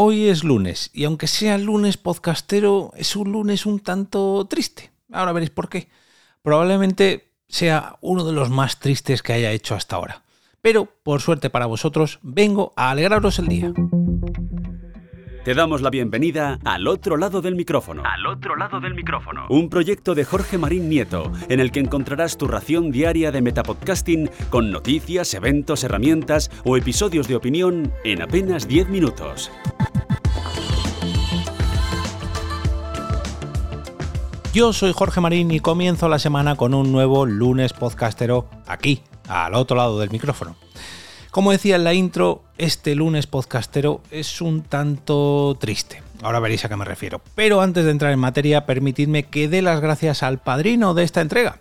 Hoy es lunes y aunque sea lunes podcastero, es un lunes un tanto triste. Ahora veréis por qué. Probablemente sea uno de los más tristes que haya hecho hasta ahora. Pero, por suerte para vosotros, vengo a alegraros el día. Te damos la bienvenida al otro lado del micrófono. Al otro lado del micrófono. Un proyecto de Jorge Marín Nieto, en el que encontrarás tu ración diaria de metapodcasting con noticias, eventos, herramientas o episodios de opinión en apenas 10 minutos. Yo soy Jorge Marín y comienzo la semana con un nuevo lunes podcastero aquí, al otro lado del micrófono. Como decía en la intro, este lunes podcastero es un tanto triste. Ahora veréis a qué me refiero. Pero antes de entrar en materia, permitidme que dé las gracias al padrino de esta entrega.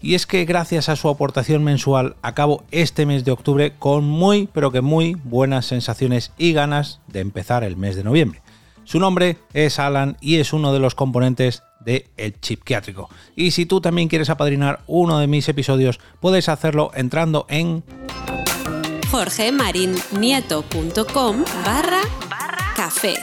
Y es que gracias a su aportación mensual acabo este mes de octubre con muy, pero que muy buenas sensaciones y ganas de empezar el mes de noviembre. Su nombre es Alan y es uno de los componentes de El Chipquiátrico. Y si tú también quieres apadrinar uno de mis episodios, puedes hacerlo entrando en jorgemarinieto.com barra café.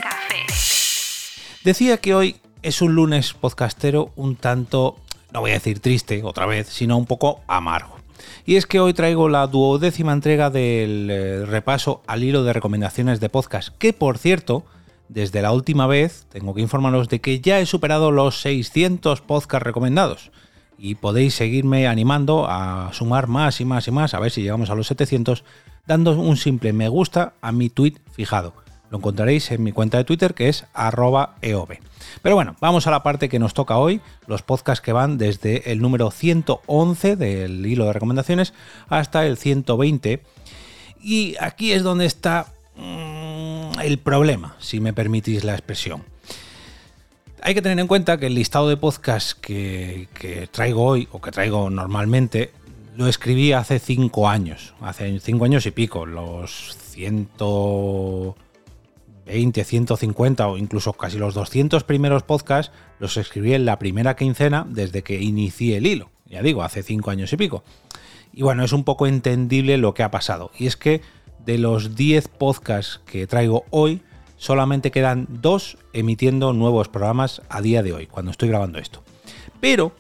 Decía que hoy es un lunes podcastero un tanto, no voy a decir triste otra vez, sino un poco amargo. Y es que hoy traigo la duodécima entrega del eh, repaso al hilo de recomendaciones de podcast, que por cierto, desde la última vez tengo que informaros de que ya he superado los 600 podcasts recomendados. Y podéis seguirme animando a sumar más y más y más, a ver si llegamos a los 700, dando un simple me gusta a mi tweet fijado. Lo encontraréis en mi cuenta de Twitter que es arroba. Pero bueno, vamos a la parte que nos toca hoy, los podcasts que van desde el número 111 del hilo de recomendaciones hasta el 120. Y aquí es donde está mm, el problema, si me permitís la expresión. Hay que tener en cuenta que el listado de podcasts que, traigo hoy o que traigo normalmente lo escribí hace cinco años, hace cinco años y pico, los 120, 150 o incluso casi los 200 primeros podcasts los escribí en la primera quincena desde que inicié el hilo, ya digo, hace cinco años y pico. Y bueno, es un poco entendible lo que ha pasado. Y es que de los 10 podcasts que traigo hoy, solamente quedan dos emitiendo nuevos programas a día de hoy, cuando estoy grabando esto. Pero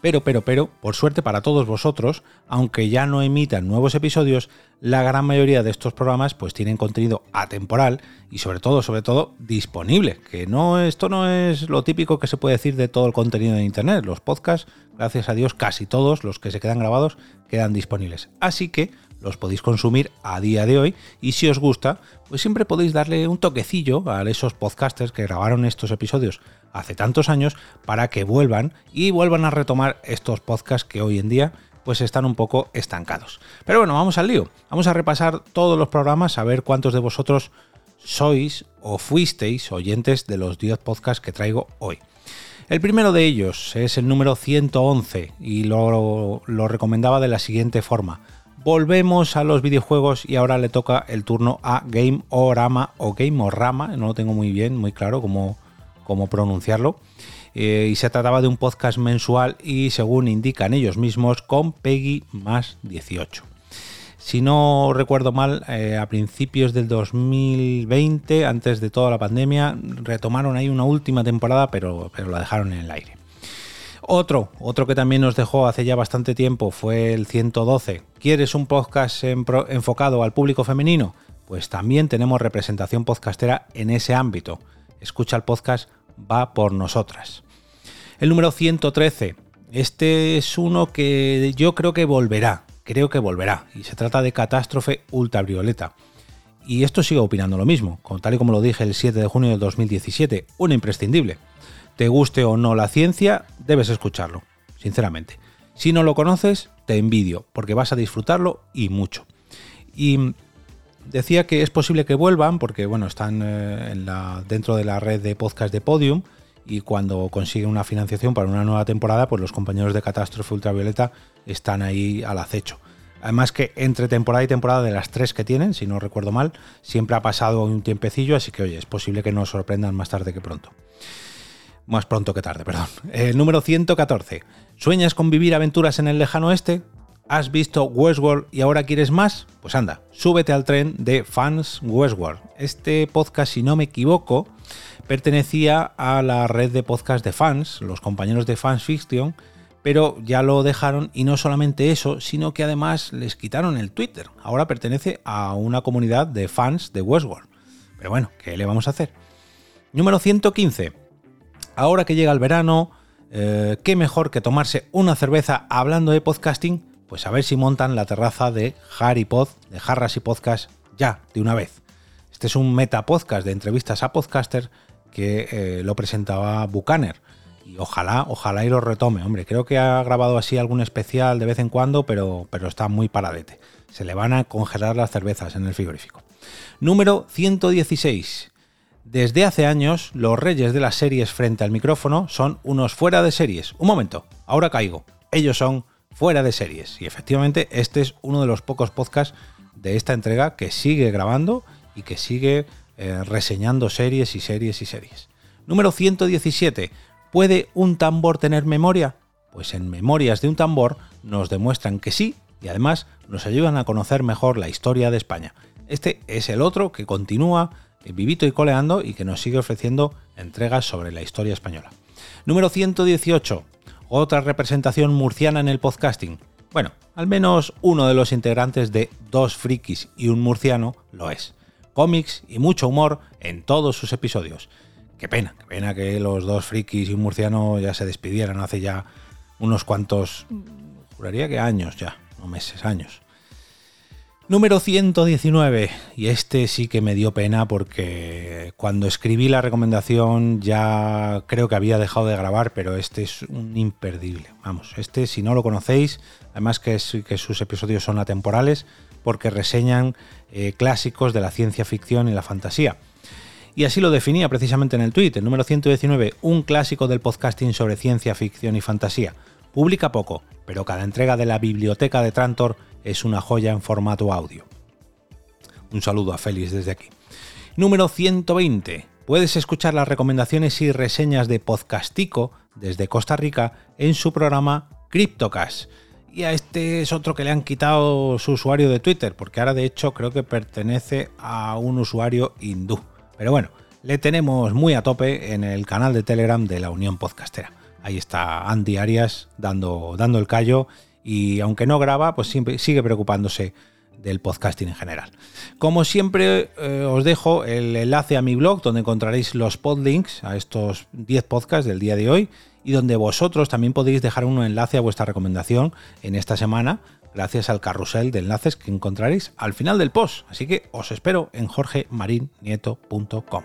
pero, pero, pero, por suerte para todos vosotros, aunque ya no emitan nuevos episodios, la gran mayoría de estos programas pues tienen contenido atemporal y sobre todo, sobre todo, disponible. Que no, esto no es lo típico que se puede decir de todo el contenido de internet. Los podcasts, gracias a Dios, casi todos los que se quedan grabados quedan disponibles. Así que los podéis consumir a día de hoy y si os gusta, pues siempre podéis darle un toquecillo a esos podcasters que grabaron estos episodios hace tantos años para que vuelvan y vuelvan a retomar estos podcasts que hoy en día pues están un poco estancados. Pero bueno, vamos al lío. Vamos a repasar todos los programas, a ver cuántos de vosotros sois o fuisteis oyentes de los 10 podcasts que traigo hoy. El primero de ellos es el número 111 y lo, lo recomendaba de la siguiente forma. Volvemos a los videojuegos y ahora le toca el turno a Game Orama o Game Orama, no lo tengo muy bien, muy claro cómo, cómo pronunciarlo. Eh, y se trataba de un podcast mensual y según indican ellos mismos con Peggy más 18. Si no recuerdo mal, eh, a principios del 2020, antes de toda la pandemia, retomaron ahí una última temporada, pero, pero la dejaron en el aire. Otro, otro que también nos dejó hace ya bastante tiempo fue el 112. ¿Quieres un podcast enfocado al público femenino? Pues también tenemos representación podcastera en ese ámbito. Escucha el podcast Va por nosotras. El número 113. Este es uno que yo creo que volverá. Creo que volverá. Y se trata de Catástrofe Ultravioleta. Y esto sigo opinando lo mismo, tal y como lo dije el 7 de junio del 2017. Un imprescindible. Te guste o no la ciencia, debes escucharlo, sinceramente. Si no lo conoces, te envidio, porque vas a disfrutarlo y mucho. Y decía que es posible que vuelvan, porque bueno, están eh, dentro de la red de podcast de Podium, y cuando consiguen una financiación para una nueva temporada, pues los compañeros de Catástrofe Ultravioleta están ahí al acecho. Además que entre temporada y temporada de las tres que tienen, si no recuerdo mal, siempre ha pasado un tiempecillo, así que oye, es posible que nos sorprendan más tarde que pronto. Más pronto que tarde, perdón. El número 114. ¿Sueñas con vivir aventuras en el lejano oeste? ¿Has visto Westworld y ahora quieres más? Pues anda, súbete al tren de Fans Westworld. Este podcast, si no me equivoco, pertenecía a la red de podcast de fans, los compañeros de Fans Fiction, pero ya lo dejaron y no solamente eso, sino que además les quitaron el Twitter. Ahora pertenece a una comunidad de fans de Westworld. Pero bueno, ¿qué le vamos a hacer? Número 115. Ahora que llega el verano, eh, ¿qué mejor que tomarse una cerveza hablando de podcasting pues a ver si montan la terraza de Harry Pod, de Jarras y Podcast, ya, de una vez. Este es un meta podcast de entrevistas a podcaster que eh, lo presentaba Bucaner. Y ojalá, ojalá y lo retome. Hombre, creo que ha grabado así algún especial de vez en cuando, pero, pero está muy paradete. Se le van a congelar las cervezas en el frigorífico. Número 116. Desde hace años, los reyes de las series frente al micrófono son unos fuera de series. Un momento, ahora caigo. Ellos son fuera de series. Y efectivamente, este es uno de los pocos podcasts de esta entrega que sigue grabando y que sigue eh, reseñando series y series y series. Número 117. ¿Puede un tambor tener memoria? Pues en Memorias de un tambor nos demuestran que sí y además nos ayudan a conocer mejor la historia de España. Este es el otro que continúa vivito y coleando y que nos sigue ofreciendo entregas sobre la historia española. Número 118 otra representación murciana en el podcasting. Bueno, al menos uno de los integrantes de Dos Frikis y un Murciano lo es. Cómics y mucho humor en todos sus episodios. Qué pena, qué pena que los dos frikis y un murciano ya se despidieran hace ya unos cuantos, juraría que años ya, no meses, años. Número 119. Y este sí que me dio pena porque cuando escribí la recomendación ya creo que había dejado de grabar, pero este es un imperdible. Vamos, este si no lo conocéis, además que, sus episodios son atemporales porque reseñan eh, clásicos de la ciencia ficción y la fantasía. Y así lo definía precisamente en el el número 119, un clásico del podcasting sobre ciencia ficción y fantasía. Publica poco, pero cada entrega de la biblioteca de Trantor es una joya en formato audio. Un saludo a Félix desde aquí. Número 120. Puedes escuchar las recomendaciones y reseñas de Podcastico desde Costa Rica en su programa CryptoCast. Y a este es otro que le han quitado su usuario de Twitter, porque ahora de hecho creo que pertenece a un usuario hindú. Pero bueno, le tenemos muy a tope en el canal de Telegram de la Unión Podcastera. Ahí está Andy Arias dando, dando el callo y aunque no graba, pues siempre sigue preocupándose del podcasting en general. Como siempre, eh, os dejo el enlace a mi blog donde encontraréis los podlinks a estos 10 podcasts del día de hoy y donde vosotros también podéis dejar un enlace a vuestra recomendación en esta semana gracias al carrusel de enlaces que encontraréis al final del post. Así que os espero en jorgemarinieto.com.